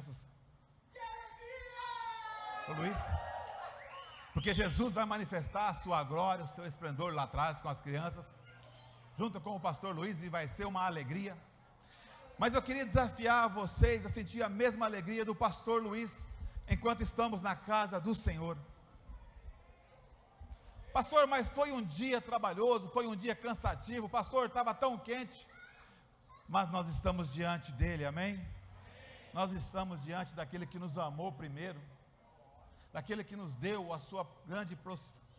crianças. Ô Luiz, porque Jesus vai manifestar a sua glória, o seu esplendor lá atrás com as crianças, junto com o pastor Luiz, e vai ser uma alegria. Mas eu queria desafiar vocês a sentir a mesma alegria do pastor Luiz, enquanto estamos na casa do Senhor. Pastor, mas foi um dia trabalhoso, foi um dia cansativo, pastor, estava tão quente. Mas nós estamos diante dele, amém? Nós estamos diante daquele que nos amou primeiro, daquele que nos deu a sua grande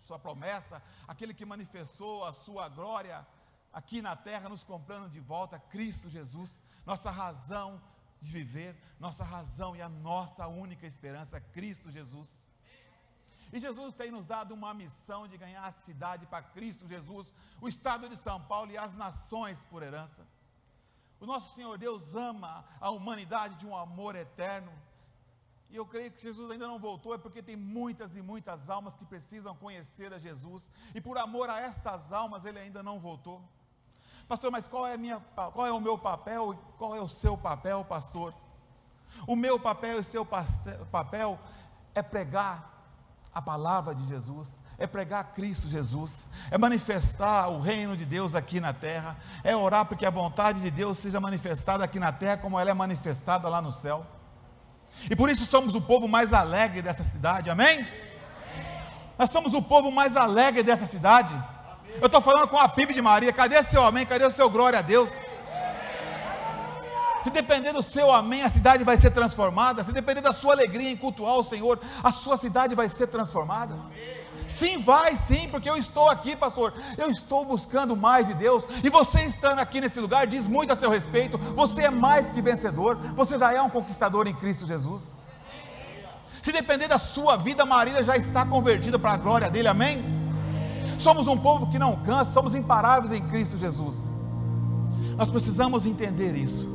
sua promessa, aquele que manifestou a sua glória aqui na terra, nos comprando de volta, Cristo Jesus, nossa razão de viver, nossa razão e a nossa única esperança, Cristo Jesus. E Jesus tem nos dado uma missão de ganhar a cidade para Cristo Jesus, o estado de São Paulo e as nações por herança. O nosso Senhor Deus ama a humanidade de um amor eterno. E eu creio que Jesus ainda não voltou, é porque tem muitas e muitas almas que precisam conhecer a Jesus. E por amor a estas almas, ele ainda não voltou. Pastor, mas qual é, minha, qual é o meu papel e qual é o seu papel, pastor? O meu papel e o seu papel é pregar a palavra de Jesus, é pregar Cristo Jesus, é manifestar o reino de Deus aqui na terra, é orar porque a vontade de Deus seja manifestada aqui na terra como ela é manifestada lá no céu. E por isso somos o povo mais alegre dessa cidade, amém? Nós somos o povo mais alegre dessa cidade. Eu estou falando com a PIB de Maria, cadê seu amém? Cadê o seu glória a Deus? Se depender do seu amém, a cidade vai ser transformada. Se depender da sua alegria em cultuar o Senhor, a sua cidade vai ser transformada. Sim, vai, sim, porque eu estou aqui, pastor. Eu estou buscando mais de Deus. E você estando aqui nesse lugar diz muito a seu respeito. Você é mais que vencedor. Você já é um conquistador em Cristo Jesus. Se depender da sua vida, Marília já está convertida para a glória dele, amém? Somos um povo que não cansa, somos imparáveis em Cristo Jesus. Nós precisamos entender isso.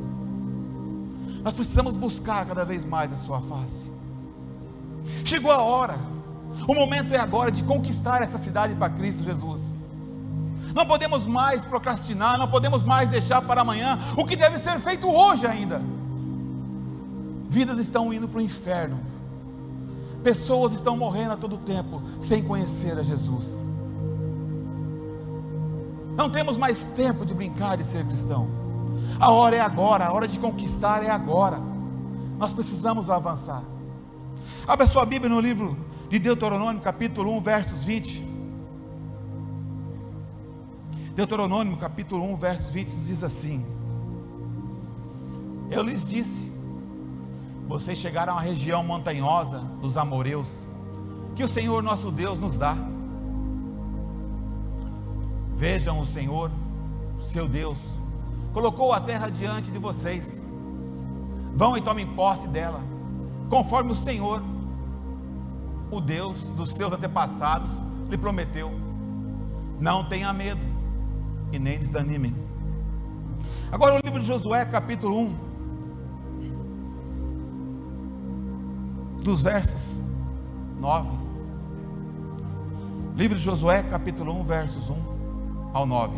Nós precisamos buscar cada vez mais a Sua face. Chegou a hora, o momento é agora de conquistar essa cidade para Cristo Jesus. Não podemos mais procrastinar, não podemos mais deixar para amanhã o que deve ser feito hoje ainda. Vidas estão indo para o inferno, pessoas estão morrendo a todo tempo sem conhecer a Jesus. Não temos mais tempo de brincar de ser cristão. A hora é agora, a hora de conquistar é agora. Nós precisamos avançar. Abra sua Bíblia no livro de Deuteronômio, capítulo 1, versos 20. Deuteronômio, capítulo 1, versos 20 diz assim: Eu lhes disse, vocês chegaram à região montanhosa dos amoreus, que o Senhor nosso Deus nos dá. Vejam o Senhor, seu Deus, colocou a terra diante de vocês. Vão e tomem posse dela, conforme o Senhor, o Deus dos seus antepassados, lhe prometeu. Não tenha medo e nem desanimem. Agora o livro de Josué, capítulo 1, dos versos 9. Livro de Josué, capítulo 1, versos 1 ao 9.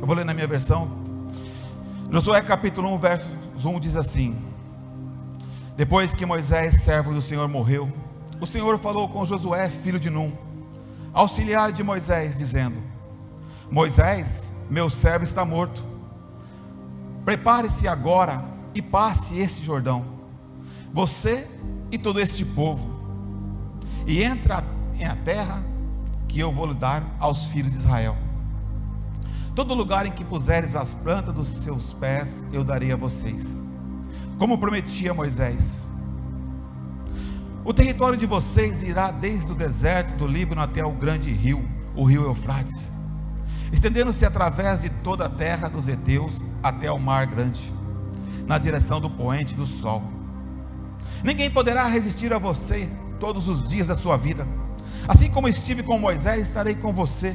Eu vou ler na minha versão. Josué capítulo 1, verso 1 diz assim: Depois que Moisés, servo do Senhor, morreu, o Senhor falou com Josué, filho de Num, auxiliar de Moisés, dizendo: Moisés, meu servo está morto. Prepare-se agora e passe este Jordão, você e todo este povo, e entra em a terra que eu vou lhe dar aos filhos de Israel. Todo lugar em que puseres as plantas dos seus pés, eu darei a vocês, como prometi a Moisés. O território de vocês irá desde o deserto do Líbano até o grande rio, o rio Eufrates, estendendo-se através de toda a terra dos heteus até o mar grande, na direção do poente do sol. Ninguém poderá resistir a você todos os dias da sua vida. Assim como estive com Moisés, estarei com você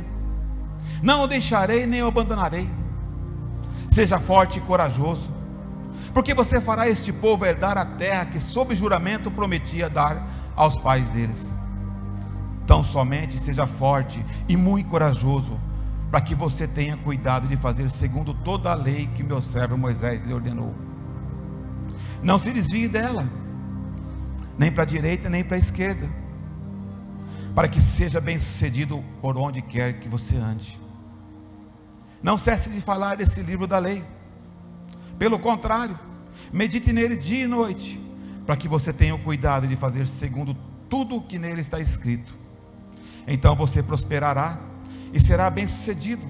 não o deixarei nem o abandonarei. Seja forte e corajoso, porque você fará este povo herdar a terra que, sob juramento, prometia dar aos pais deles. Tão somente seja forte e muito corajoso, para que você tenha cuidado de fazer segundo toda a lei que meu servo Moisés lhe ordenou. Não se desvie dela, nem para a direita nem para a esquerda, para que seja bem sucedido por onde quer que você ande. Não cesse de falar desse livro da lei, pelo contrário, medite nele dia e noite, para que você tenha o cuidado de fazer segundo tudo o que nele está escrito. Então você prosperará e será bem sucedido.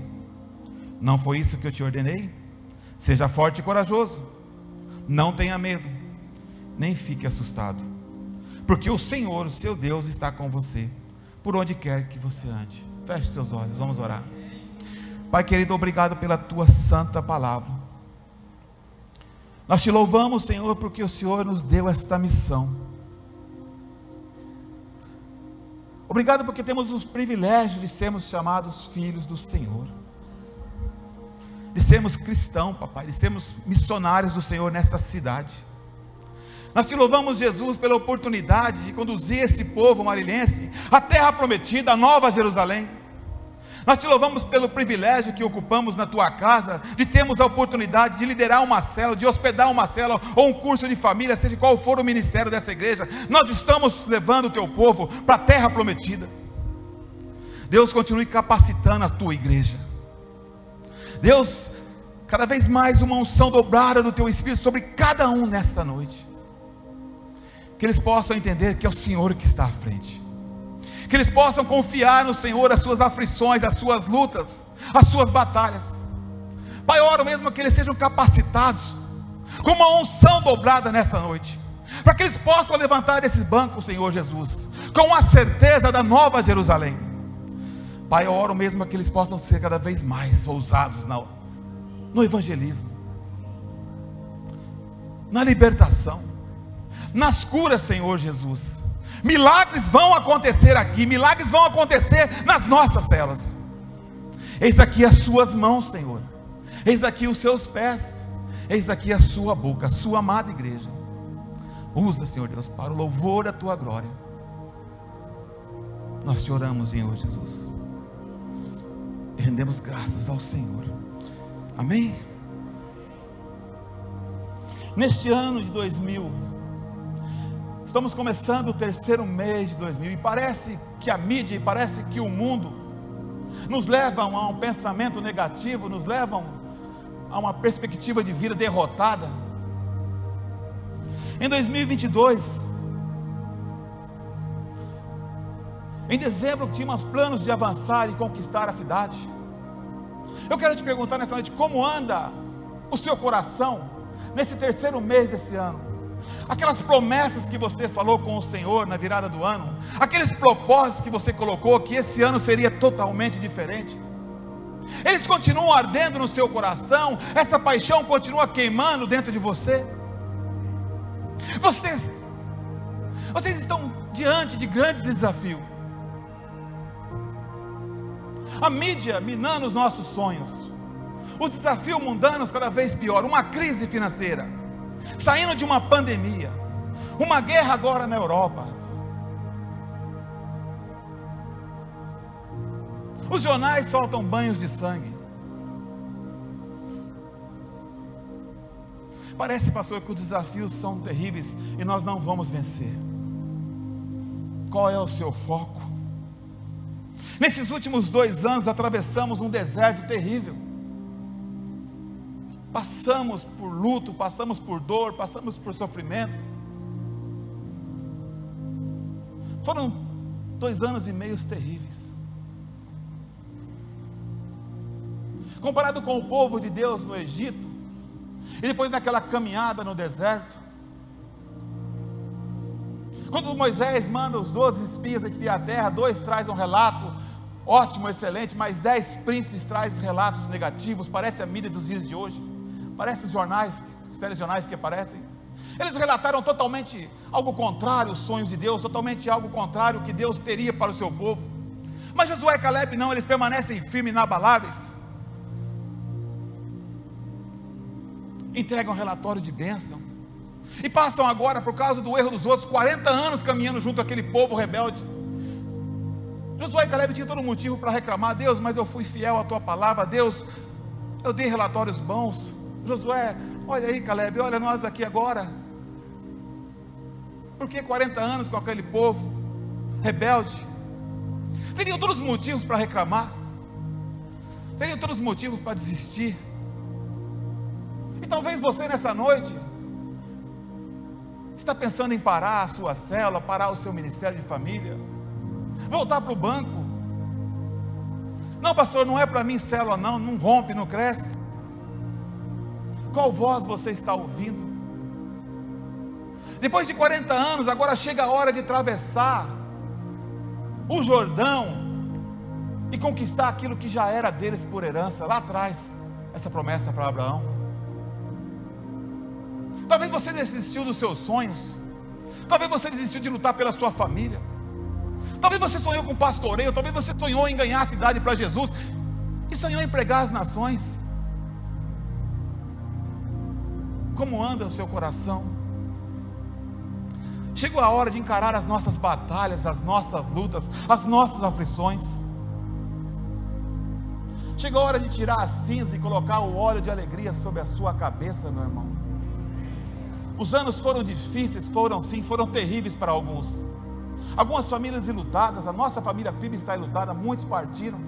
Não foi isso que eu te ordenei? Seja forte e corajoso, não tenha medo, nem fique assustado, porque o Senhor, o seu Deus, está com você, por onde quer que você ande. Feche seus olhos, vamos orar. Pai querido, obrigado pela tua santa palavra. Nós te louvamos, Senhor, porque o Senhor nos deu esta missão Obrigado porque temos o privilégio de sermos chamados filhos do Senhor. De sermos cristãos, papai, de sermos missionários do Senhor nessa cidade. Nós te louvamos, Jesus, pela oportunidade de conduzir esse povo marilhense à terra prometida, a nova Jerusalém. Nós te louvamos pelo privilégio que ocupamos na tua casa, de termos a oportunidade de liderar uma célula, de hospedar uma célula ou um curso de família, seja qual for o ministério dessa igreja. Nós estamos levando o teu povo para a terra prometida. Deus continue capacitando a tua igreja. Deus, cada vez mais uma unção dobrada do teu espírito sobre cada um nessa noite. Que eles possam entender que é o Senhor que está à frente que eles possam confiar no Senhor as suas aflições, as suas lutas, as suas batalhas. Pai, oro mesmo que eles sejam capacitados com uma unção dobrada nessa noite, para que eles possam levantar esse banco, Senhor Jesus, com a certeza da nova Jerusalém. Pai, eu oro mesmo que eles possam ser cada vez mais ousados no evangelismo, na libertação, nas curas, Senhor Jesus Milagres vão acontecer aqui, milagres vão acontecer nas nossas celas. Eis aqui as suas mãos, Senhor. Eis aqui os seus pés. Eis aqui a sua boca, a sua amada igreja. Usa, Senhor Deus, para o louvor da tua glória. Nós te oramos, Senhor Jesus. Rendemos graças ao Senhor. Amém? Neste ano de 2000, Estamos começando o terceiro mês de 2000 e parece que a mídia e parece que o mundo nos levam a um pensamento negativo, nos levam a uma perspectiva de vida derrotada. Em 2022, em dezembro tínhamos planos de avançar e conquistar a cidade. Eu quero te perguntar nessa noite como anda o seu coração nesse terceiro mês desse ano aquelas promessas que você falou com o Senhor na virada do ano, aqueles propósitos que você colocou que esse ano seria totalmente diferente. Eles continuam ardendo no seu coração, essa paixão continua queimando dentro de você. Vocês, vocês estão diante de grandes desafios. A mídia minando os nossos sonhos, os desafios mundanos cada vez pior, uma crise financeira saindo de uma pandemia, uma guerra agora na Europa. Os jornais soltam banhos de sangue. Parece, pastor, que os desafios são terríveis e nós não vamos vencer. Qual é o seu foco? Nesses últimos dois anos atravessamos um deserto terrível. Passamos por luto, passamos por dor, passamos por sofrimento. Foram dois anos e meios terríveis. Comparado com o povo de Deus no Egito, e depois naquela caminhada no deserto, quando Moisés manda os doze espias espiar a terra, dois trazem um relato ótimo, excelente, mas dez príncipes trazem relatos negativos, parece a mídia dos dias de hoje. Parece os jornais, os telejornais que aparecem. Eles relataram totalmente algo contrário aos sonhos de Deus, totalmente algo contrário que Deus teria para o seu povo. Mas Josué e Caleb não, eles permanecem firmes inabaláveis. Entregam relatório de bênção. E passam agora, por causa do erro dos outros, 40 anos caminhando junto àquele povo rebelde. Josué e Caleb tinham todo motivo para reclamar, Deus, mas eu fui fiel à tua palavra, Deus, eu dei relatórios bons. Josué, olha aí, Caleb, olha nós aqui agora. Por que 40 anos com aquele povo rebelde? Teriam todos os motivos para reclamar, teriam todos os motivos para desistir. E talvez você nessa noite está pensando em parar a sua célula, parar o seu ministério de família, voltar para o banco. Não, pastor, não é para mim célula, não, não rompe, não cresce. Qual voz você está ouvindo? Depois de 40 anos, agora chega a hora de atravessar o Jordão e conquistar aquilo que já era deles por herança lá atrás, essa promessa para Abraão. Talvez você desistiu dos seus sonhos, talvez você desistiu de lutar pela sua família, talvez você sonhou com pastoreio, talvez você sonhou em ganhar a cidade para Jesus e sonhou em pregar as nações. Como anda o seu coração? Chegou a hora de encarar as nossas batalhas, as nossas lutas, as nossas aflições. Chegou a hora de tirar a cinza e colocar o óleo de alegria sobre a sua cabeça, meu irmão. Os anos foram difíceis, foram sim, foram terríveis para alguns. Algumas famílias ilutadas, a nossa família PIB está ilutada, muitos partiram.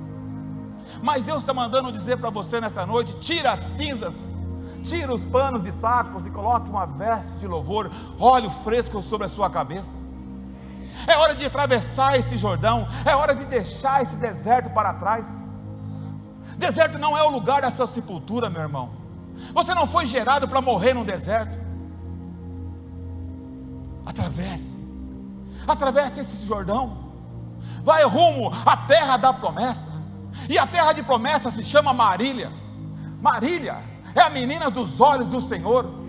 Mas Deus está mandando dizer para você nessa noite: tira as cinzas, tira os panos de sacos e coloque uma veste de louvor, óleo fresco sobre a sua cabeça. É hora de atravessar esse Jordão, é hora de deixar esse deserto para trás. Deserto não é o lugar da sua sepultura, meu irmão. Você não foi gerado para morrer no deserto. Atravesse, atravesse esse Jordão, vai rumo à terra da promessa. E a terra de promessa se chama Marília. Marília é a menina dos olhos do Senhor.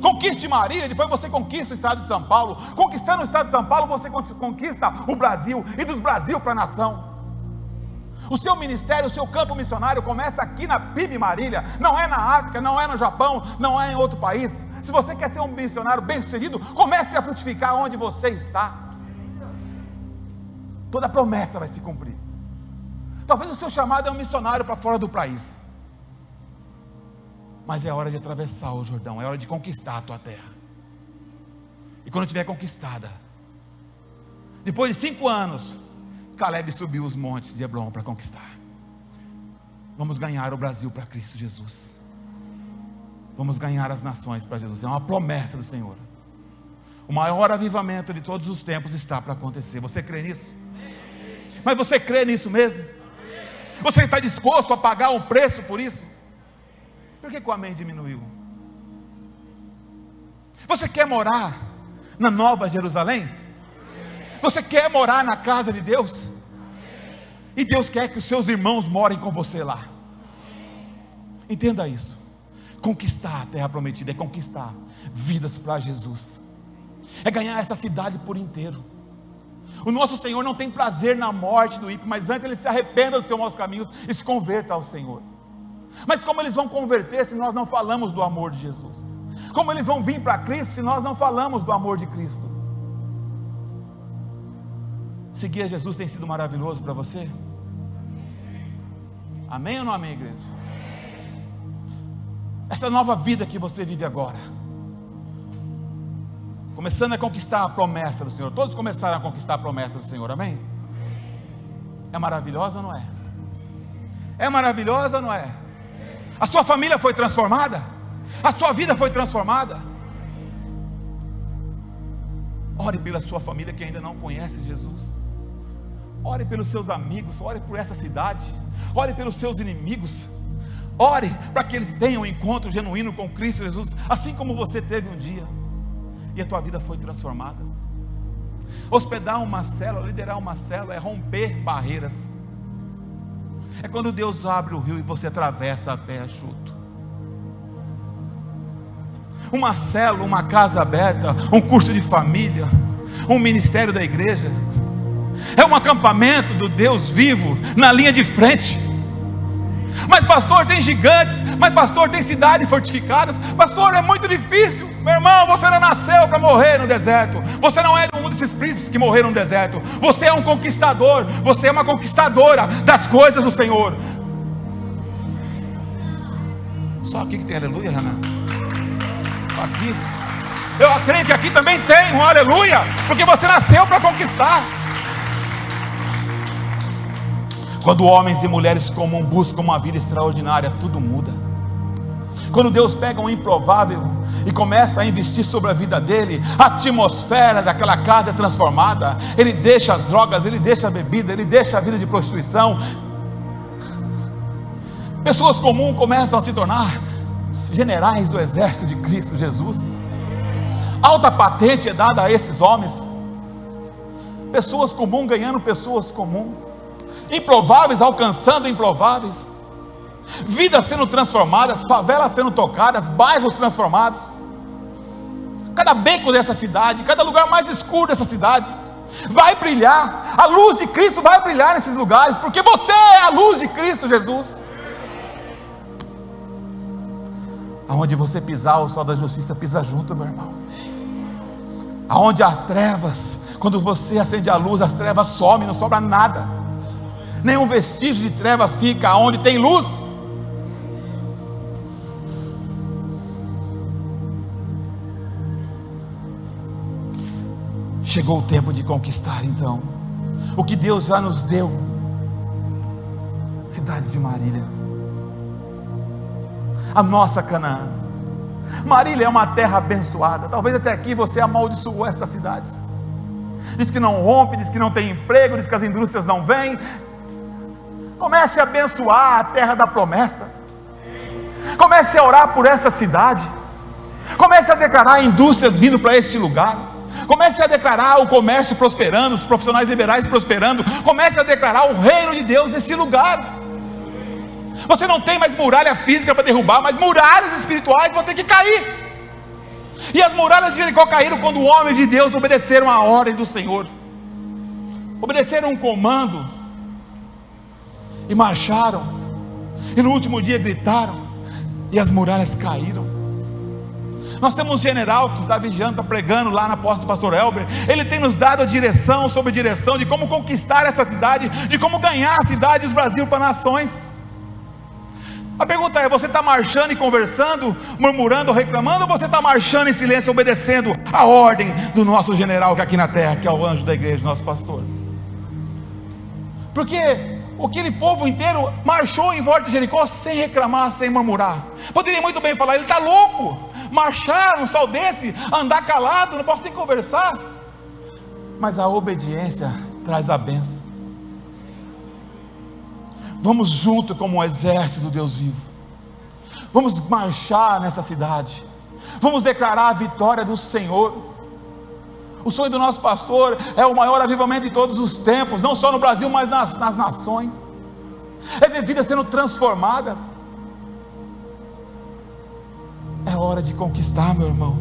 Conquiste Marília, depois você conquista o estado de São Paulo. Conquistando o estado de São Paulo, você conquista o Brasil e dos Brasil para a nação. O seu ministério, o seu campo missionário começa aqui na PIB Marília, não é na África, não é no Japão, não é em outro país. Se você quer ser um missionário bem-sucedido, comece a frutificar onde você está. Toda promessa vai se cumprir. Talvez o seu chamado é um missionário para fora do país. Mas é hora de atravessar o Jordão, é hora de conquistar a tua terra. E quando tiver conquistada, depois de cinco anos, Caleb subiu os montes de Hebron para conquistar. Vamos ganhar o Brasil para Cristo Jesus. Vamos ganhar as nações para Jesus. É uma promessa do Senhor. O maior avivamento de todos os tempos está para acontecer. Você crê nisso? Mas você crê nisso mesmo? Você está disposto a pagar um preço por isso? Por que, que o amém diminuiu? Você quer morar na Nova Jerusalém? Você quer morar na casa de Deus? E Deus quer que os seus irmãos morem com você lá. Entenda isso. Conquistar a terra prometida é conquistar vidas para Jesus. É ganhar essa cidade por inteiro. O nosso Senhor não tem prazer na morte do ímpio, mas antes ele se arrependa dos seus maus caminhos e se converta ao Senhor. Mas como eles vão converter se nós não falamos do amor de Jesus? Como eles vão vir para Cristo se nós não falamos do amor de Cristo? Seguir a Jesus tem sido maravilhoso para você? Amém ou não amém, igreja? Essa nova vida que você vive agora, começando a conquistar a promessa do Senhor, todos começaram a conquistar a promessa do Senhor, amém? É maravilhosa ou não é? É maravilhosa ou não é? A sua família foi transformada? A sua vida foi transformada? Ore pela sua família que ainda não conhece Jesus. Ore pelos seus amigos, ore por essa cidade, ore pelos seus inimigos. Ore para que eles tenham um encontro genuíno com Cristo Jesus, assim como você teve um dia e a tua vida foi transformada. Hospedar uma célula, liderar uma célula é romper barreiras. É quando Deus abre o rio e você atravessa a pé chuto. Uma célula, uma casa aberta, um curso de família, um ministério da igreja é um acampamento do Deus vivo na linha de frente. Mas, pastor, tem gigantes, mas, pastor, tem cidades fortificadas, pastor, é muito difícil. Meu irmão, você não nasceu para morrer no deserto. Você não é um desses príncipes que morreram no deserto. Você é um conquistador. Você é uma conquistadora das coisas do Senhor. Só aqui que tem aleluia, Renan. Aqui. Eu acredito que aqui também tem um aleluia, porque você nasceu para conquistar. Quando homens e mulheres comuns buscam uma vida extraordinária, tudo muda. Quando Deus pega um improvável e começa a investir sobre a vida dele, a atmosfera daquela casa é transformada. Ele deixa as drogas, ele deixa a bebida, ele deixa a vida de prostituição. Pessoas comuns começam a se tornar generais do exército de Cristo Jesus. Alta patente é dada a esses homens. Pessoas comuns ganhando pessoas comuns. Improváveis alcançando improváveis. Vidas sendo transformadas, favelas sendo tocadas, bairros transformados. Cada beco dessa cidade, cada lugar mais escuro dessa cidade, vai brilhar. A luz de Cristo vai brilhar nesses lugares, porque você é a luz de Cristo Jesus. Aonde você pisar, o sol da justiça pisa junto, meu irmão aonde há trevas, quando você acende a luz, as trevas somem, não sobra nada, nenhum vestígio de treva fica, aonde tem luz. Chegou o tempo de conquistar então o que Deus já nos deu. Cidade de Marília, a nossa Canaã Marília é uma terra abençoada. Talvez até aqui você amaldiçoou essa cidade. Diz que não rompe, diz que não tem emprego, diz que as indústrias não vêm. Comece a abençoar a terra da promessa. Comece a orar por essa cidade. Comece a declarar indústrias vindo para este lugar. Comece a declarar o comércio prosperando, os profissionais liberais prosperando. Comece a declarar o reino de Deus nesse lugar. Você não tem mais muralha física para derrubar, mas muralhas espirituais vão ter que cair. E as muralhas de Jericó caíram quando homens de Deus obedeceram a ordem do Senhor, obedeceram um comando e marcharam. E no último dia gritaram, e as muralhas caíram. Nós temos um general que está vigiando, está pregando lá na posta do pastor Elber. Ele tem nos dado a direção sobre direção de como conquistar essa cidade, de como ganhar a cidade e os Brasil para nações. A pergunta é: você está marchando e conversando, murmurando, reclamando, ou você está marchando em silêncio, obedecendo a ordem do nosso general que é aqui na terra, que é o anjo da igreja, nosso pastor? Porque aquele povo inteiro marchou em volta de Jericó sem reclamar, sem murmurar. Poderia muito bem falar: ele está louco, marchar um sol desse, andar calado, não posso nem conversar. Mas a obediência traz a bênção. Vamos junto como um exército do Deus vivo. Vamos marchar nessa cidade. Vamos declarar a vitória do Senhor. O sonho do nosso pastor é o maior avivamento de todos os tempos, não só no Brasil, mas nas, nas nações. É ver vidas sendo transformadas. É hora de conquistar, meu irmão.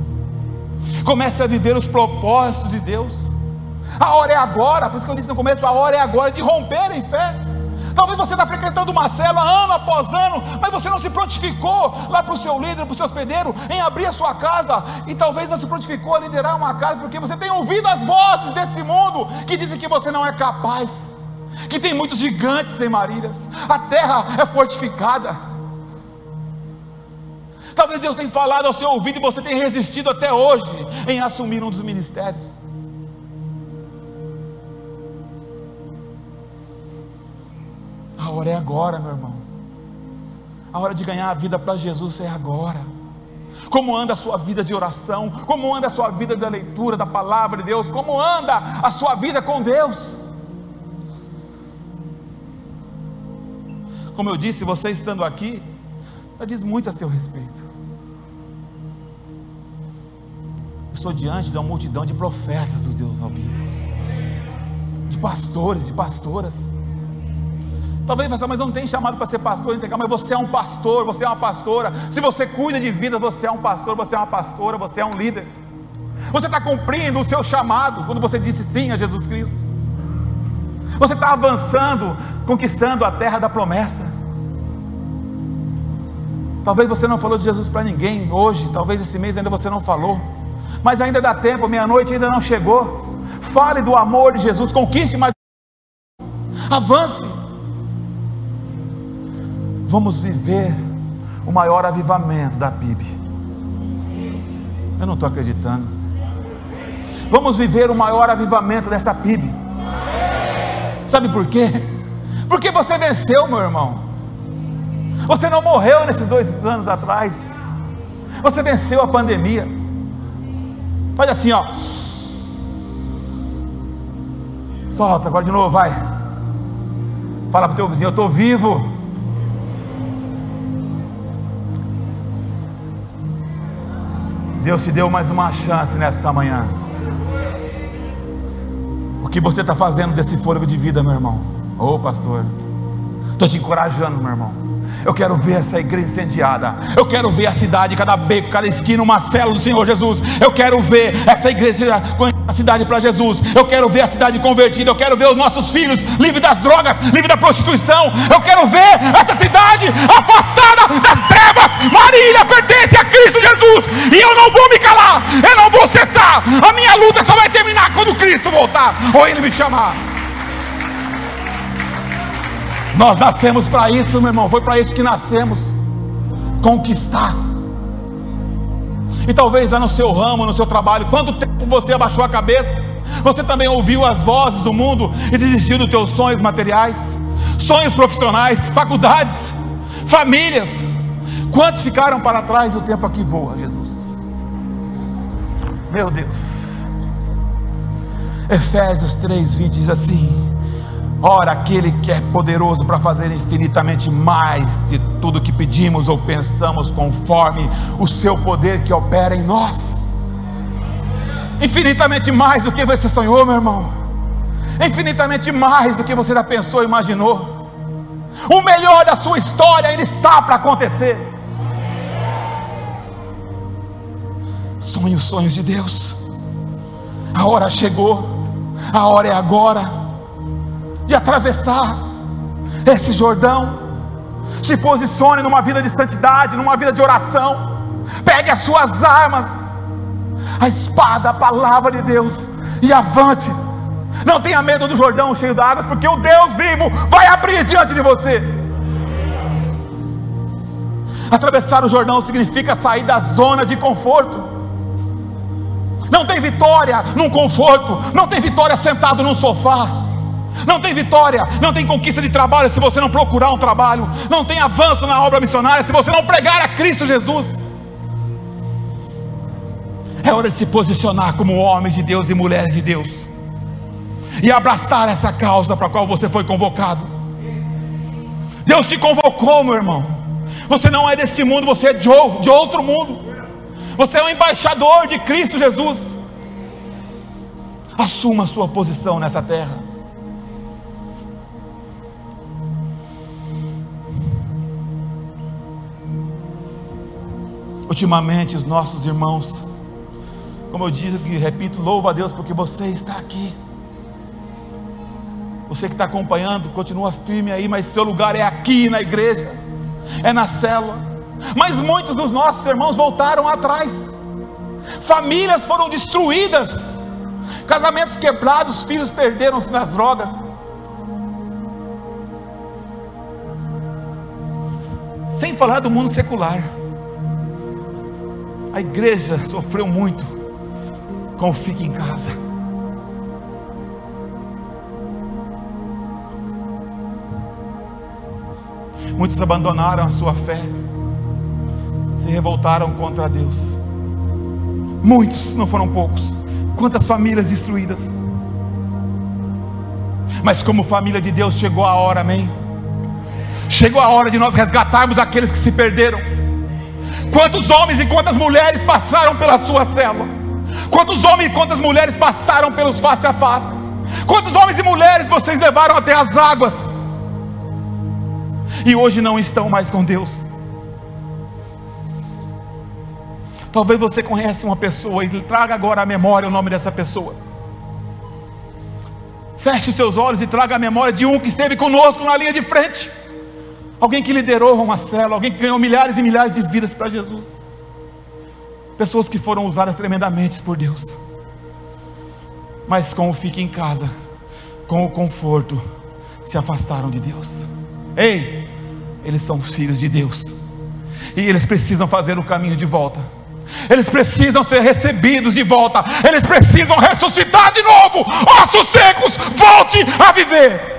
Comece a viver os propósitos de Deus. A hora é agora, por isso que eu disse no começo: a hora é agora de romper em fé. Talvez você está frequentando uma cela ano após ano, mas você não se prontificou lá para o seu líder, para o seu hospedeiro, em abrir a sua casa. E talvez não se prontificou a liderar uma casa, porque você tem ouvido as vozes desse mundo que dizem que você não é capaz, que tem muitos gigantes em Marílias, a terra é fortificada. Talvez Deus tenha falado ao seu ouvido e você tenha resistido até hoje em assumir um dos ministérios. A hora é agora, meu irmão. A hora de ganhar a vida para Jesus é agora. Como anda a sua vida de oração? Como anda a sua vida da leitura da palavra de Deus? Como anda a sua vida com Deus? Como eu disse, você estando aqui, já diz muito a seu respeito. Estou diante de uma multidão de profetas do Deus ao vivo, de pastores, de pastoras Talvez você, mas não tem chamado para ser pastor mas você é um pastor, você é uma pastora. Se você cuida de vida, você é um pastor, você é uma pastora, você é um líder. Você está cumprindo o seu chamado quando você disse sim a Jesus Cristo. Você está avançando, conquistando a terra da promessa. Talvez você não falou de Jesus para ninguém hoje, talvez esse mês ainda você não falou, mas ainda dá tempo, meia-noite ainda não chegou. Fale do amor de Jesus, conquiste mais. Avance. Vamos viver o maior avivamento da PIB. Eu não estou acreditando. Vamos viver o maior avivamento dessa PIB. Sabe por quê? Porque você venceu, meu irmão. Você não morreu nesses dois anos atrás. Você venceu a pandemia. Faz assim, ó. Solta, agora de novo, vai. Fala para o teu vizinho, eu estou vivo. Deus te deu mais uma chance nessa manhã. O que você está fazendo desse fôlego de vida, meu irmão? Ô oh, pastor, estou te encorajando, meu irmão. Eu quero ver essa igreja incendiada. Eu quero ver a cidade, cada beco, cada esquina, uma célula do Senhor Jesus. Eu quero ver essa igreja a cidade para Jesus. Eu quero ver a cidade convertida. Eu quero ver os nossos filhos livres das drogas, livres da prostituição. Eu quero ver essa cidade afastada das trevas. Marília pertence a Cristo Jesus. E eu não vou me calar. Eu não vou cessar. A minha luta só vai terminar quando Cristo voltar ou Ele me chamar. Nós nascemos para isso, meu irmão. Foi para isso que nascemos conquistar. E talvez lá no seu ramo, no seu trabalho, quanto tempo você abaixou a cabeça? Você também ouviu as vozes do mundo e desistiu dos teus sonhos materiais, sonhos profissionais, faculdades, famílias. Quantos ficaram para trás o tempo aqui voa, Jesus? Meu Deus. Efésios 3:20 diz assim: Ora, aquele que é poderoso para fazer infinitamente mais de tudo que pedimos ou pensamos, conforme o seu poder que opera em nós. Infinitamente mais do que você sonhou, meu irmão. Infinitamente mais do que você já pensou e imaginou. O melhor da sua história ainda está para acontecer. Sonhe os sonhos de Deus. A hora chegou. A hora é agora de atravessar esse Jordão. Se posicione numa vida de santidade, numa vida de oração. Pegue as suas armas, a espada, a palavra de Deus, e avante. Não tenha medo do Jordão cheio de águas, porque o Deus vivo vai abrir diante de você. Atravessar o Jordão significa sair da zona de conforto. Não tem vitória num conforto, não tem vitória sentado num sofá. Não tem vitória, não tem conquista de trabalho se você não procurar um trabalho, não tem avanço na obra missionária se você não pregar a Cristo Jesus. É hora de se posicionar como homens de Deus e mulheres de Deus e abraçar essa causa para a qual você foi convocado. Deus te convocou, meu irmão. Você não é deste mundo, você é de outro mundo. Você é um embaixador de Cristo Jesus. Assuma a sua posição nessa terra. Ultimamente, os nossos irmãos, como eu disse e repito, louva a Deus porque você está aqui. Você que está acompanhando, continua firme aí, mas seu lugar é aqui na igreja, é na célula. Mas muitos dos nossos irmãos voltaram atrás, famílias foram destruídas, casamentos quebrados, filhos perderam-se nas drogas. Sem falar do mundo secular. A igreja sofreu muito com o fique em casa. Muitos abandonaram a sua fé, se revoltaram contra Deus. Muitos, não foram poucos. Quantas famílias destruídas. Mas como família de Deus chegou a hora, amém? Chegou a hora de nós resgatarmos aqueles que se perderam Quantos homens e quantas mulheres passaram pela sua célula? Quantos homens e quantas mulheres passaram pelos face a face? Quantos homens e mulheres vocês levaram até as águas? E hoje não estão mais com Deus. Talvez você conheça uma pessoa e traga agora à memória o nome dessa pessoa. Feche os seus olhos e traga a memória de um que esteve conosco na linha de frente alguém que liderou uma célula, alguém que ganhou milhares e milhares de vidas para Jesus. Pessoas que foram usadas tremendamente por Deus, mas com o fique em casa, com o conforto, se afastaram de Deus. Ei, eles são filhos de Deus, e eles precisam fazer o caminho de volta. Eles precisam ser recebidos de volta. Eles precisam ressuscitar de novo. Ossos secos, volte a viver.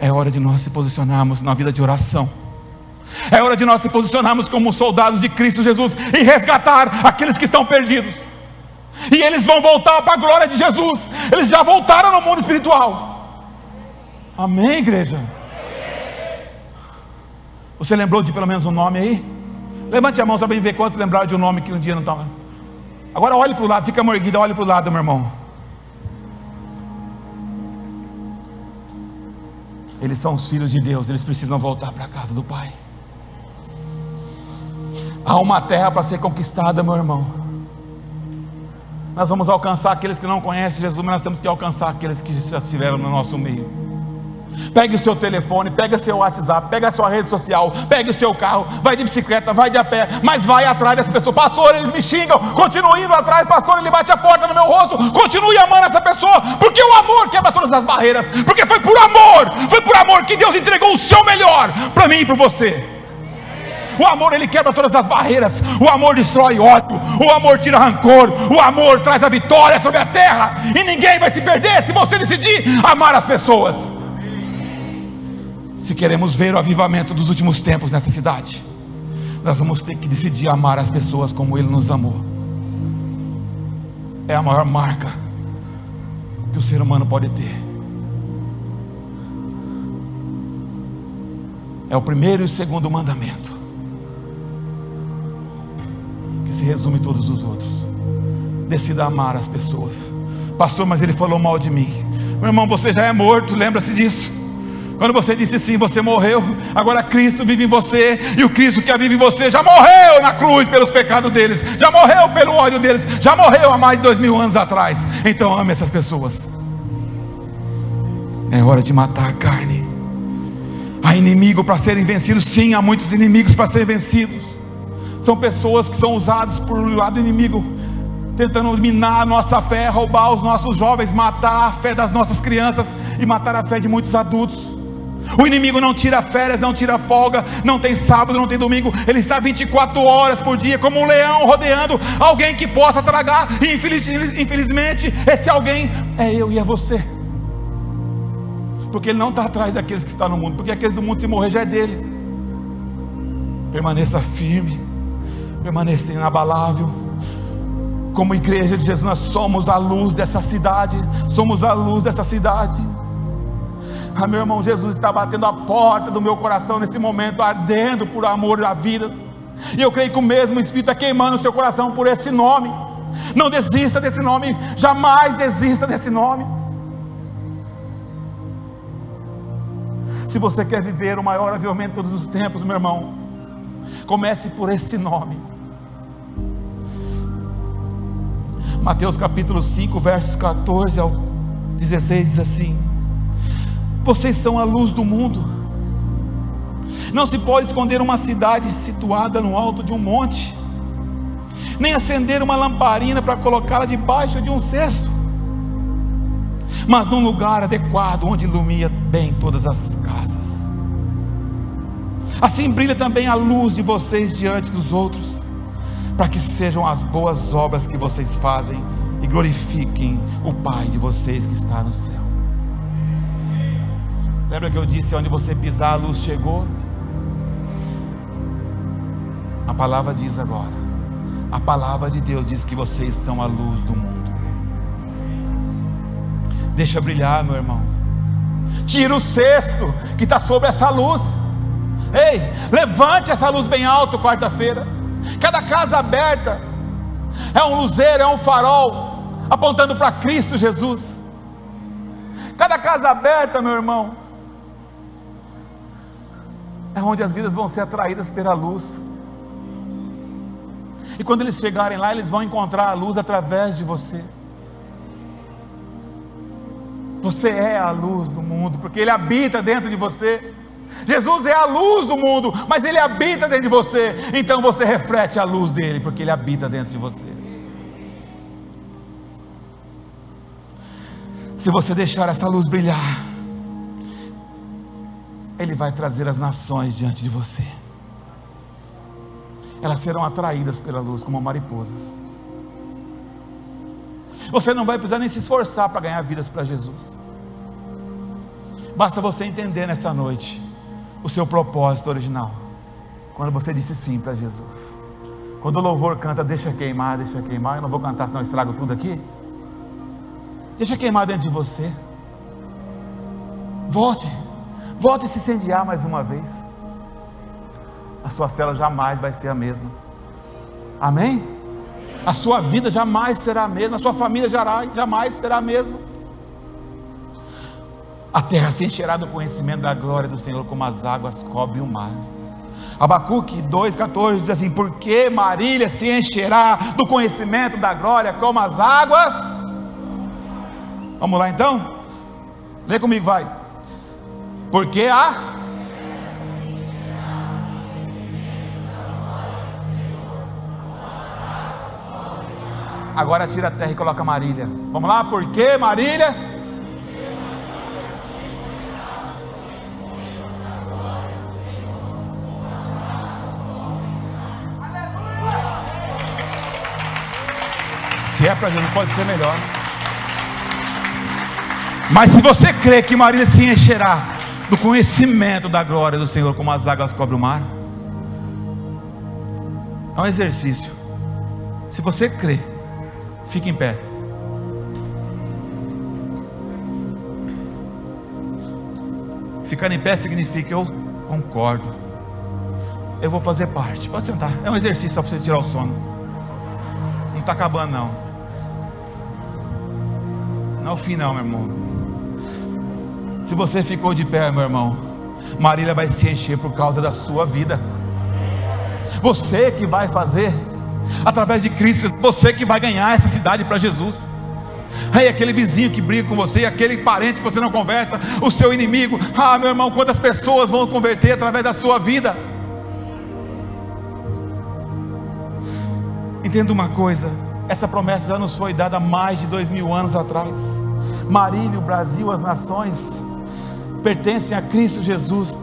É hora de nós se posicionarmos na vida de oração. É hora de nós se posicionarmos como soldados de Cristo Jesus e resgatar aqueles que estão perdidos. E eles vão voltar para a glória de Jesus. Eles já voltaram no mundo espiritual. Amém, igreja? Você lembrou de pelo menos um nome aí? Levante a mão só para ver quantos lembraram de um nome que um dia não estava. Agora olhe para o lado, fica morguida, olhe para o lado, meu irmão. Eles são os filhos de Deus, eles precisam voltar para a casa do Pai. Há uma terra para ser conquistada, meu irmão. Nós vamos alcançar aqueles que não conhecem Jesus, mas nós temos que alcançar aqueles que já estiveram no nosso meio. Pegue o seu telefone, pega seu WhatsApp, pega a sua rede social, pegue o seu carro, vai de bicicleta, vai de a pé, mas vai atrás dessa pessoa. Pastor, eles me xingam, continue indo atrás, pastor, ele bate a porta no meu rosto, continue amando essa pessoa, porque o amor quebra todas as barreiras, porque foi por amor, foi por amor que Deus entregou o seu melhor para mim e para você. O amor ele quebra todas as barreiras. O amor destrói ódio. O amor tira rancor. O amor traz a vitória sobre a terra. E ninguém vai se perder se você decidir amar as pessoas se queremos ver o avivamento dos últimos tempos nessa cidade, nós vamos ter que decidir amar as pessoas como Ele nos amou. É a maior marca que o ser humano pode ter. É o primeiro e o segundo mandamento, que se resume todos os outros. Decida amar as pessoas. Pastor, mas ele falou mal de mim. Meu irmão, você já é morto, lembra-se disso. Quando você disse sim, você morreu. Agora Cristo vive em você. E o Cristo que vive em você já morreu na cruz pelos pecados deles. Já morreu pelo ódio deles. Já morreu há mais de dois mil anos atrás. Então ame essas pessoas. É hora de matar a carne. Há inimigo para serem vencidos. Sim, há muitos inimigos para serem vencidos. São pessoas que são usadas por lado inimigo tentando minar a nossa fé, roubar os nossos jovens, matar a fé das nossas crianças e matar a fé de muitos adultos. O inimigo não tira férias, não tira folga, não tem sábado, não tem domingo. Ele está 24 horas por dia, como um leão rodeando alguém que possa tragar. E infelizmente, esse alguém é eu e é você. Porque ele não está atrás daqueles que estão no mundo, porque aqueles do mundo, se morrer, já é dele. Permaneça firme, permaneça inabalável. Como igreja de Jesus, nós somos a luz dessa cidade, somos a luz dessa cidade. Ah, meu irmão, Jesus está batendo a porta do meu coração nesse momento, ardendo por amor a vidas. E eu creio que o mesmo Espírito está queimando o seu coração por esse nome. Não desista desse nome, jamais desista desse nome. Se você quer viver o maior avivamento de todos os tempos, meu irmão, comece por esse nome. Mateus capítulo 5, versos 14 ao 16 diz assim: vocês são a luz do mundo. Não se pode esconder uma cidade situada no alto de um monte, nem acender uma lamparina para colocá-la debaixo de um cesto, mas num lugar adequado onde ilumina bem todas as casas. Assim brilha também a luz de vocês diante dos outros, para que sejam as boas obras que vocês fazem e glorifiquem o Pai de vocês que está no céu. Lembra que eu disse: onde você pisar, a luz chegou? A palavra diz agora: a palavra de Deus diz que vocês são a luz do mundo. Deixa brilhar, meu irmão. Tira o cesto que está sobre essa luz. Ei, levante essa luz bem alto quarta-feira. Cada casa aberta é um luzeiro, é um farol apontando para Cristo Jesus. Cada casa aberta, meu irmão, é onde as vidas vão ser atraídas pela luz. E quando eles chegarem lá, eles vão encontrar a luz através de você. Você é a luz do mundo, porque Ele habita dentro de você. Jesus é a luz do mundo, mas Ele habita dentro de você. Então você reflete a luz dele, porque Ele habita dentro de você. Se você deixar essa luz brilhar, Ele vai trazer as nações diante de você. Elas serão atraídas pela luz como mariposas. Você não vai precisar nem se esforçar para ganhar vidas para Jesus. Basta você entender nessa noite o seu propósito original. Quando você disse sim para Jesus. Quando o louvor canta, deixa queimar, deixa queimar. Eu não vou cantar, senão estrago tudo aqui. Deixa queimar dentro de você. Volte. Volte a se incendiar mais uma vez. A sua cela jamais vai ser a mesma. Amém? a sua vida jamais será a mesma, a sua família jamais será a mesma. A terra se encherá do conhecimento da glória do Senhor, como as águas cobrem o mar. Abacuque 2,14 diz assim: Porque Marília se encherá do conhecimento da glória, como as águas. Vamos lá então? Lê comigo, vai. Porque a Agora tira a terra e coloca Marília. Vamos lá, por que Marília? Se é para Deus, não pode ser melhor. Mas se você crê que Marília se encherá do conhecimento da glória do Senhor, como as águas cobrem o mar, é um exercício. Se você crê, Fique em pé. Ficar em pé significa eu concordo. Eu vou fazer parte. Pode sentar. É um exercício só para você tirar o sono. Não está acabando não. Não é o fim não, meu irmão. Se você ficou de pé, meu irmão, Marília vai se encher por causa da sua vida. Você que vai fazer através de Cristo, você que vai ganhar essa cidade para Jesus. Aí aquele vizinho que briga com você, aquele parente que você não conversa, o seu inimigo. Ah, meu irmão, quantas pessoas vão converter através da sua vida? Entenda uma coisa: essa promessa já nos foi dada há mais de dois mil anos atrás. Marília, o Brasil, as nações pertencem a Cristo Jesus.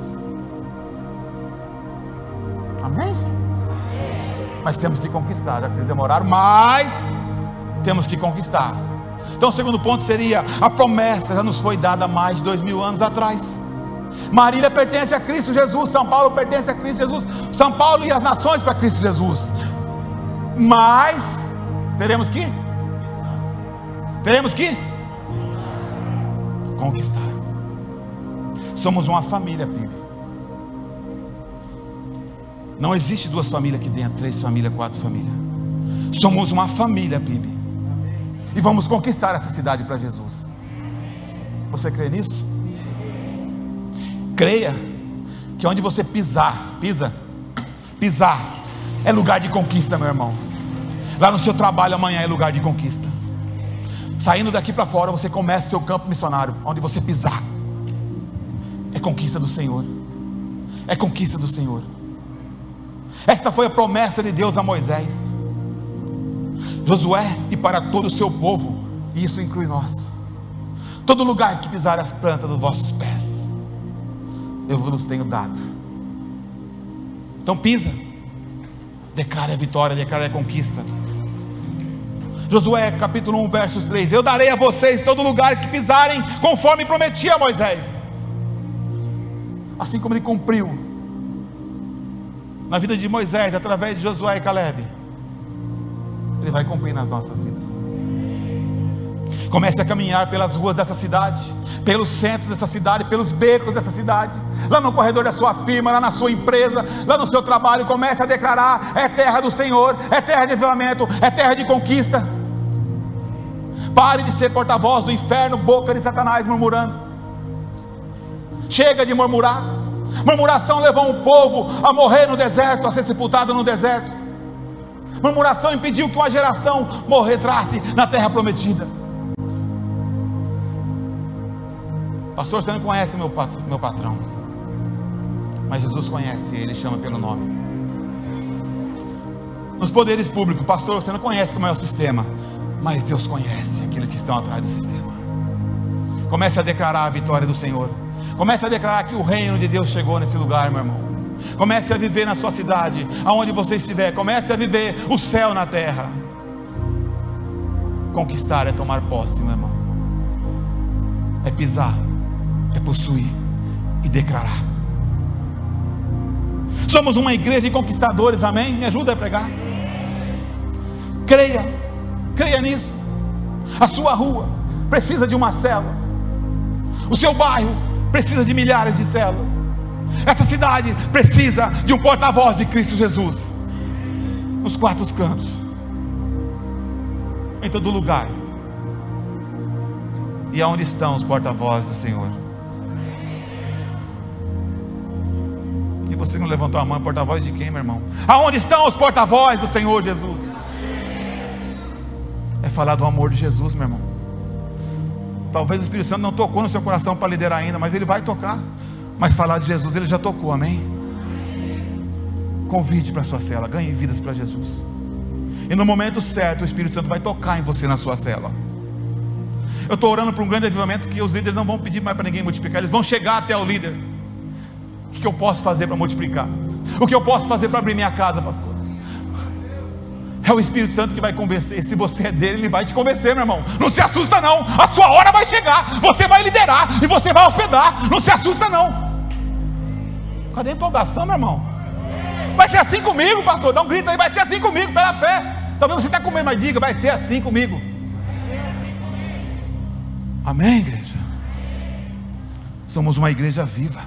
Amém? mas temos que conquistar. Já que vocês demoraram, mas temos que conquistar. Então, o segundo ponto seria: a promessa já nos foi dada mais de dois mil anos atrás. Marília pertence a Cristo Jesus, São Paulo pertence a Cristo Jesus, São Paulo e as nações para Cristo Jesus. Mas teremos que teremos que conquistar. Somos uma família, PIB. Não existe duas famílias aqui dentro, três famílias, quatro famílias. Somos uma família, Bibi. E vamos conquistar essa cidade para Jesus. Você crê nisso? Creia que onde você pisar, pisa, pisar, é lugar de conquista, meu irmão. Lá no seu trabalho amanhã é lugar de conquista. Saindo daqui para fora, você começa seu campo missionário, onde você pisar. É conquista do Senhor. É conquista do Senhor. Esta foi a promessa de Deus a Moisés, Josué e para todo o seu povo, e isso inclui nós. Todo lugar que pisar as plantas dos vossos pés, eu vos tenho dado. Então pisa, declara a vitória, declara a conquista. Josué capítulo 1, versos 3: Eu darei a vocês todo lugar que pisarem, conforme prometi a Moisés. Assim como ele cumpriu na vida de Moisés, através de Josué e Caleb, Ele vai cumprir nas nossas vidas. Comece a caminhar pelas ruas dessa cidade, pelos centros dessa cidade, pelos becos dessa cidade, lá no corredor da sua firma, lá na sua empresa, lá no seu trabalho. Comece a declarar: é terra do Senhor, é terra de avivamento, é terra de conquista. Pare de ser porta-voz do inferno, boca de Satanás murmurando. Chega de murmurar. Murmuração levou um povo a morrer no deserto, a ser sepultado no deserto. Murmuração impediu que uma geração morretrasse na terra prometida. Pastor, você não conhece meu, meu patrão. Mas Jesus conhece ele, chama pelo nome. Nos poderes públicos, pastor, você não conhece como é o sistema. Mas Deus conhece aqueles que estão atrás do sistema. Comece a declarar a vitória do Senhor. Comece a declarar que o reino de Deus chegou nesse lugar, meu irmão. Comece a viver na sua cidade, aonde você estiver. Comece a viver o céu na terra. Conquistar é tomar posse, meu irmão. É pisar, é possuir e declarar. Somos uma igreja de conquistadores, amém? Me ajuda a pregar. Creia, creia nisso. A sua rua precisa de uma célula. O seu bairro precisa de milhares de células. Essa cidade precisa de um porta-voz de Cristo Jesus. Nos quatro cantos. Em todo lugar. E aonde estão os porta-vozes do Senhor? E você não levantou a mão, porta-voz de quem, meu irmão? Aonde estão os porta-vozes do Senhor Jesus? É falar do amor de Jesus, meu irmão. Talvez o Espírito Santo não tocou no seu coração para liderar ainda, mas ele vai tocar. Mas falar de Jesus ele já tocou, amém? Convide para a sua cela, ganhe vidas para Jesus. E no momento certo, o Espírito Santo vai tocar em você na sua cela. Eu estou orando para um grande avivamento que os líderes não vão pedir mais para ninguém multiplicar, eles vão chegar até o líder. O que eu posso fazer para multiplicar? O que eu posso fazer para abrir minha casa, pastor? É o Espírito Santo que vai convencer. Se você é dele, ele vai te convencer, meu irmão. Não se assusta, não. A sua hora vai chegar. Você vai liderar e você vai hospedar. Não se assusta, não. Cadê a empolgação, meu irmão? Vai ser assim comigo, pastor. Dá um grito aí. Vai ser assim comigo, pela fé. Talvez você está com medo, mas diga: vai ser assim comigo. Amém, igreja? Somos uma igreja viva.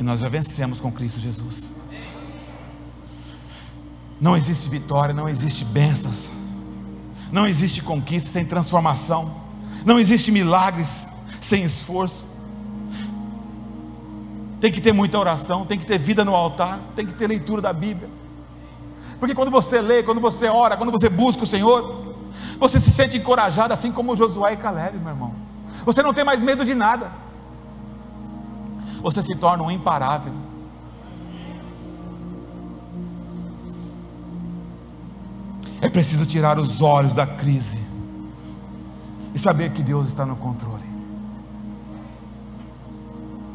E nós já vencemos com Cristo Jesus. Não existe vitória, não existe bênçãos, não existe conquista sem transformação, não existe milagres sem esforço. Tem que ter muita oração, tem que ter vida no altar, tem que ter leitura da Bíblia. Porque quando você lê, quando você ora, quando você busca o Senhor, você se sente encorajado, assim como Josué e Caleb, meu irmão. Você não tem mais medo de nada. Você se torna um imparável. É preciso tirar os olhos da crise e saber que Deus está no controle.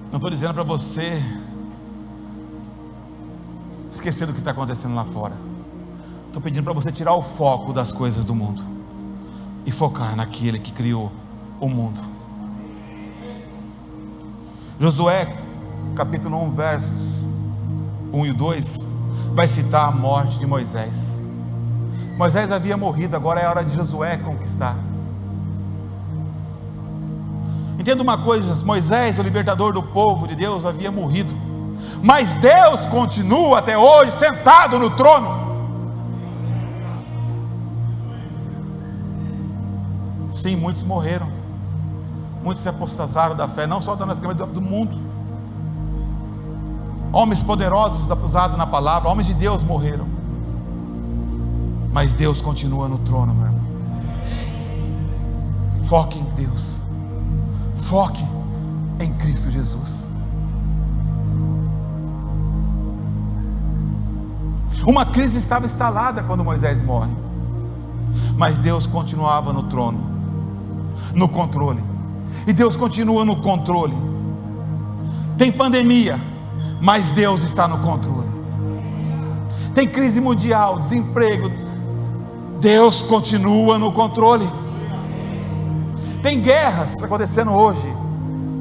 Não estou dizendo para você esquecer do que está acontecendo lá fora. Estou pedindo para você tirar o foco das coisas do mundo e focar naquele que criou o mundo. Josué, capítulo 1, versos 1 e 2, vai citar a morte de Moisés. Moisés havia morrido, agora é a hora de Josué conquistar. Entenda uma coisa: Moisés, o libertador do povo de Deus, havia morrido, mas Deus continua até hoje sentado no trono. Sim, muitos morreram, muitos se apostasaram da fé, não só da nossa igreja, do mundo. Homens poderosos usados na palavra, homens de Deus morreram. Mas Deus continua no trono, meu irmão. Foque em Deus. Foque em Cristo Jesus. Uma crise estava instalada quando Moisés morre. Mas Deus continuava no trono, no controle. E Deus continua no controle. Tem pandemia, mas Deus está no controle. Tem crise mundial, desemprego, Deus continua no controle. Tem guerras acontecendo hoje.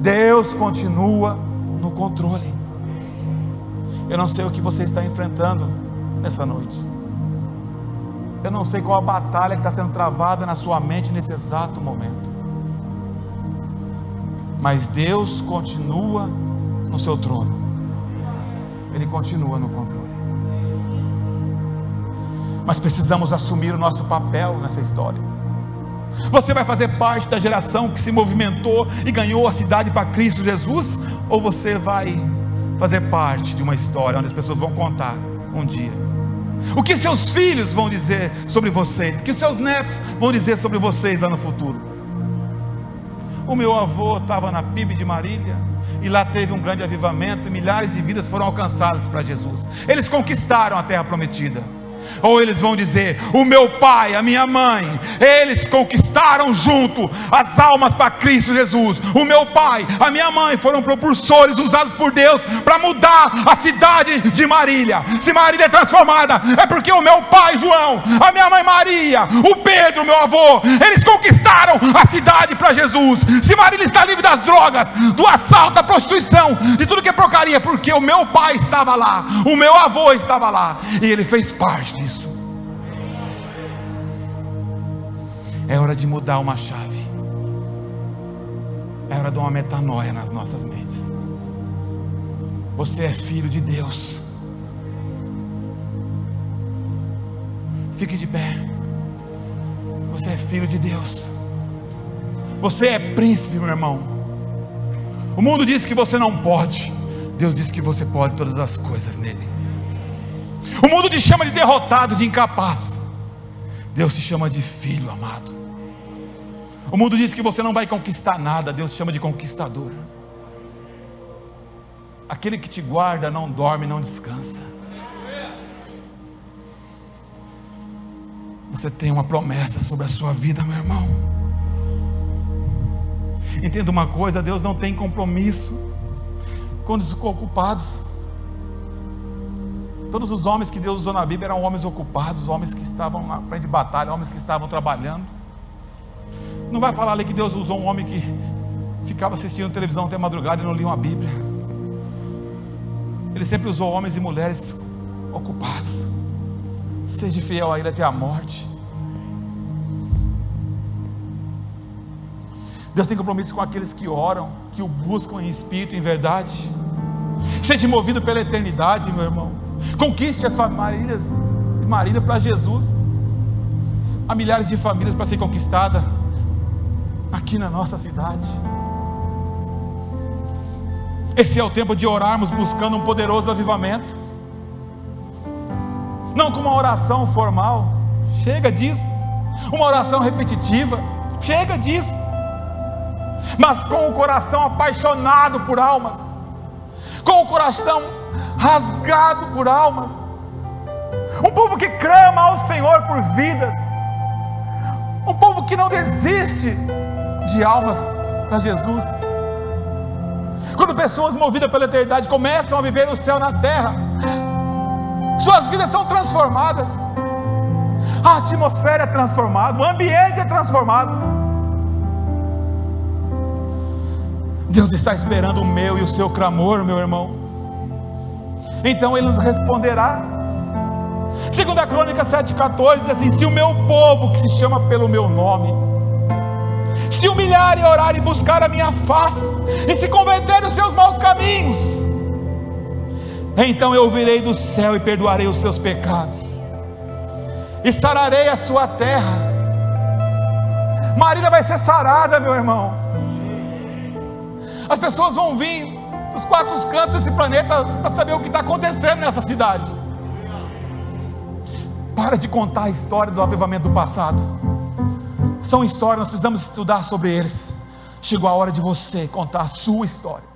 Deus continua no controle. Eu não sei o que você está enfrentando nessa noite. Eu não sei qual a batalha que está sendo travada na sua mente nesse exato momento. Mas Deus continua no seu trono. Ele continua no controle mas precisamos assumir o nosso papel nessa história. Você vai fazer parte da geração que se movimentou e ganhou a cidade para Cristo Jesus? Ou você vai fazer parte de uma história onde as pessoas vão contar um dia? O que seus filhos vão dizer sobre vocês? O que seus netos vão dizer sobre vocês lá no futuro? O meu avô estava na PIB de Marília e lá teve um grande avivamento e milhares de vidas foram alcançadas para Jesus. Eles conquistaram a terra prometida. Ou eles vão dizer: O meu pai, a minha mãe, eles conquistaram junto as almas para Cristo Jesus. O meu pai, a minha mãe foram propulsores usados por Deus para mudar a cidade de Marília. Se Marília é transformada, é porque o meu pai João, a minha mãe Maria, o Pedro, meu avô, eles conquistaram a cidade para Jesus. Se Marília está livre das drogas, do assalto, da prostituição, de tudo que é porcaria, porque o meu pai estava lá, o meu avô estava lá, e ele fez parte disso. É hora de mudar uma chave. É hora de uma metanoia nas nossas mentes. Você é filho de Deus. Fique de pé. Você é filho de Deus. Você é príncipe, meu irmão. O mundo diz que você não pode. Deus diz que você pode todas as coisas nele. O mundo te chama de derrotado, de incapaz. Deus te chama de filho amado. O mundo diz que você não vai conquistar nada, Deus te chama de conquistador. Aquele que te guarda não dorme, não descansa. Você tem uma promessa sobre a sua vida, meu irmão. Entenda uma coisa: Deus não tem compromisso com os ocupados. Todos os homens que Deus usou na Bíblia eram homens ocupados, homens que estavam na frente de batalha, homens que estavam trabalhando. Não vai falar ali que Deus usou um homem que ficava assistindo televisão até madrugada e não lia uma Bíblia. Ele sempre usou homens e mulheres ocupados. Seja fiel a Ele até a morte. Deus tem compromisso com aqueles que oram, que o buscam em espírito em verdade. Seja movido pela eternidade, meu irmão. Conquiste as famílias de Marília para Jesus. Há milhares de famílias para ser conquistada aqui na nossa cidade. Esse é o tempo de orarmos buscando um poderoso avivamento. Não com uma oração formal, chega disso. Uma oração repetitiva, chega disso. Mas com o coração apaixonado por almas, com o coração rasgado por almas. Um povo que clama ao Senhor por vidas. Um povo que não desiste de almas para Jesus. Quando pessoas movidas pela eternidade começam a viver o céu na terra, suas vidas são transformadas, a atmosfera é transformada, o ambiente é transformado. Deus está esperando o meu e o seu clamor, meu irmão. Então ele nos responderá. Segunda Crônica 7,14 diz assim: Se o meu povo, que se chama pelo meu nome, se humilhar e orar e buscar a minha face, e se converter dos seus maus caminhos, então eu virei do céu e perdoarei os seus pecados, e sararei a sua terra. Marília vai ser sarada, meu irmão. As pessoas vão vir dos quatro cantos desse planeta para saber o que está acontecendo nessa cidade. Para de contar a história do avivamento do passado. São histórias, nós precisamos estudar sobre eles. Chegou a hora de você contar a sua história.